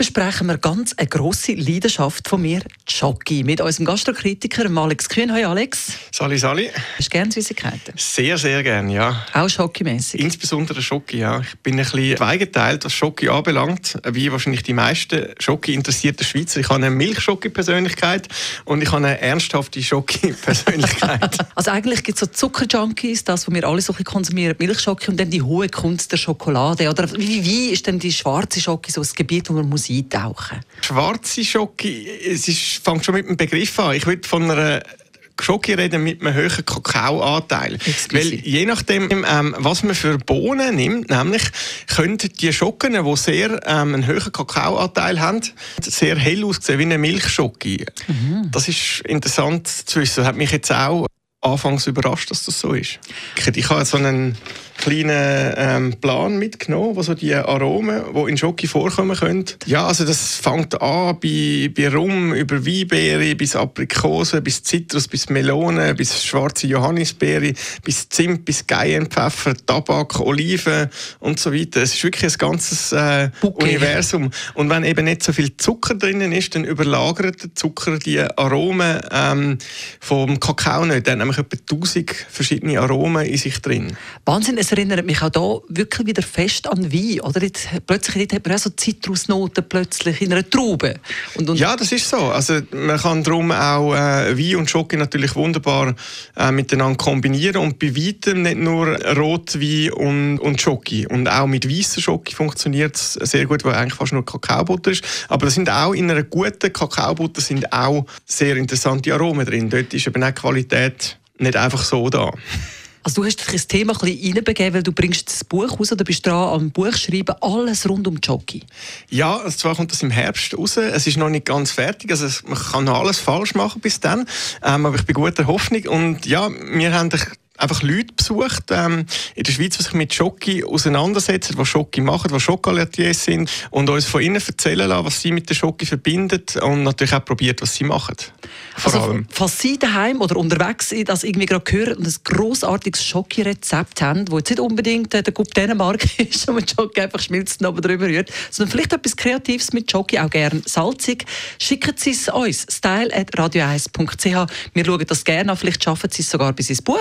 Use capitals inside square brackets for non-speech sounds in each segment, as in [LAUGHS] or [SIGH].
Besprechen wir ganz eine grosse Leidenschaft von mir, Schoki, mit unserem Gastrokritiker Alex Kühn. Hi Alex. Sali, Sali. Hast du gerne Süßigkeiten? Sehr, sehr gerne, ja. Auch Schoki-mässig? Insbesondere Schoki, ja. Ich bin ein bisschen zweigeteilt, was Schoki anbelangt, wie wahrscheinlich die meisten Schoki-interessierten Schweizer. Ich habe eine Milchschoki-Persönlichkeit und ich habe eine ernsthafte Schoki-Persönlichkeit. [LAUGHS] also eigentlich gibt es so Zuckerjunkies, das, was wir alle so konsumieren, Milchschoki und dann die hohe Kunst der Schokolade. Oder wie, wie ist denn die schwarze Schoki so ein Gebiet, wo man muss eintauchen? Schwarze Schoki, es ist, fängt schon mit dem Begriff an. Ich würde von einer Schoki reden mit einem hohen Kakaoanteil. Weil je nachdem, ähm, was man für Bohnen nimmt, nämlich können die Schocken, die sehr ähm, einen hohen Kakaoanteil haben, sehr hell aussehen wie eine Milchschoki. Mhm. Das ist interessant zu wissen. Das hat mich jetzt auch anfangs überrascht, dass das so ist. Ich habe so einen kleinen ähm, Plan mitgenommen, wo so die Aromen, die in Schoki vorkommen können. Ja, also das fängt an bei, bei Rum, über Weinbeere, bis Aprikose, bis Zitrus, bis Melone, bis schwarze Johannisbeere, bis Zimt, bis Cayennepfeffer, Tabak, Oliven und so weiter. Es ist wirklich ein ganzes äh, Universum. Und wenn eben nicht so viel Zucker drinnen ist, dann überlagert der Zucker die Aromen ähm, vom Kakao nicht. Dann haben wir etwa 1000 verschiedene Aromen in sich drin. Wahnsinn, es erinnert mich auch hier wirklich wieder fest an Wein. Oder jetzt, plötzlich hat man auch so Zitrusnoten plötzlich in einer Traube. Und, und ja, das ist so. Also man kann darum auch äh, Wein und Schoki natürlich wunderbar äh, miteinander kombinieren und bei weitem nicht nur Rotwein und, und Schoki. Und auch mit weißer Schoki funktioniert es sehr gut, weil eigentlich fast nur Kakaobutter ist. Aber das sind auch in einer guten Kakaobutter sind auch sehr interessante Aromen drin. Dort ist eben auch Qualität nicht einfach so da. Also du hast das Thema ein bisschen reinbegeben, weil du bringst das Buch raus, du bist dran am Buch schreiben, alles rund um Jockey. Ja, also zwar kommt das im Herbst raus, es ist noch nicht ganz fertig, also man kann noch alles falsch machen bis dann, ähm, aber ich bin guter Hoffnung. Und ja, wir haben einfach Leute besucht ähm, in der Schweiz, die sich mit Schoki auseinandersetzen, die Schoki machen, die Schokolatiers sind und uns von ihnen erzählen lassen, was sie mit der Schoki verbindet und natürlich auch probiert, was sie machen. Vor also, allem. Falls Sie daheim oder unterwegs sind, das irgendwie gerade hören und ein grossartiges Schoki-Rezept haben, das jetzt nicht unbedingt äh, der Gub Dänemark [LAUGHS] ist, wo man Schoki einfach schmilzt oben drüber rührt, sondern vielleicht etwas Kreatives mit Schoki, auch gerne salzig, schicken Sie es uns, style.radio1.ch. Wir schauen das gerne an, vielleicht schaffen Sie es sogar bis ins Buch.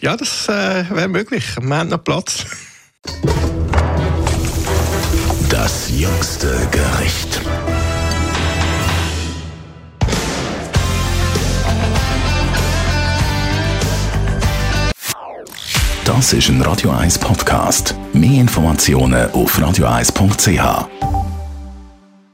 Ja, das äh, wäre möglich. Wir haben noch Platz. Das jüngste Gericht. Das ist ein Radio 1 Podcast. Mehr Informationen auf radio1.ch.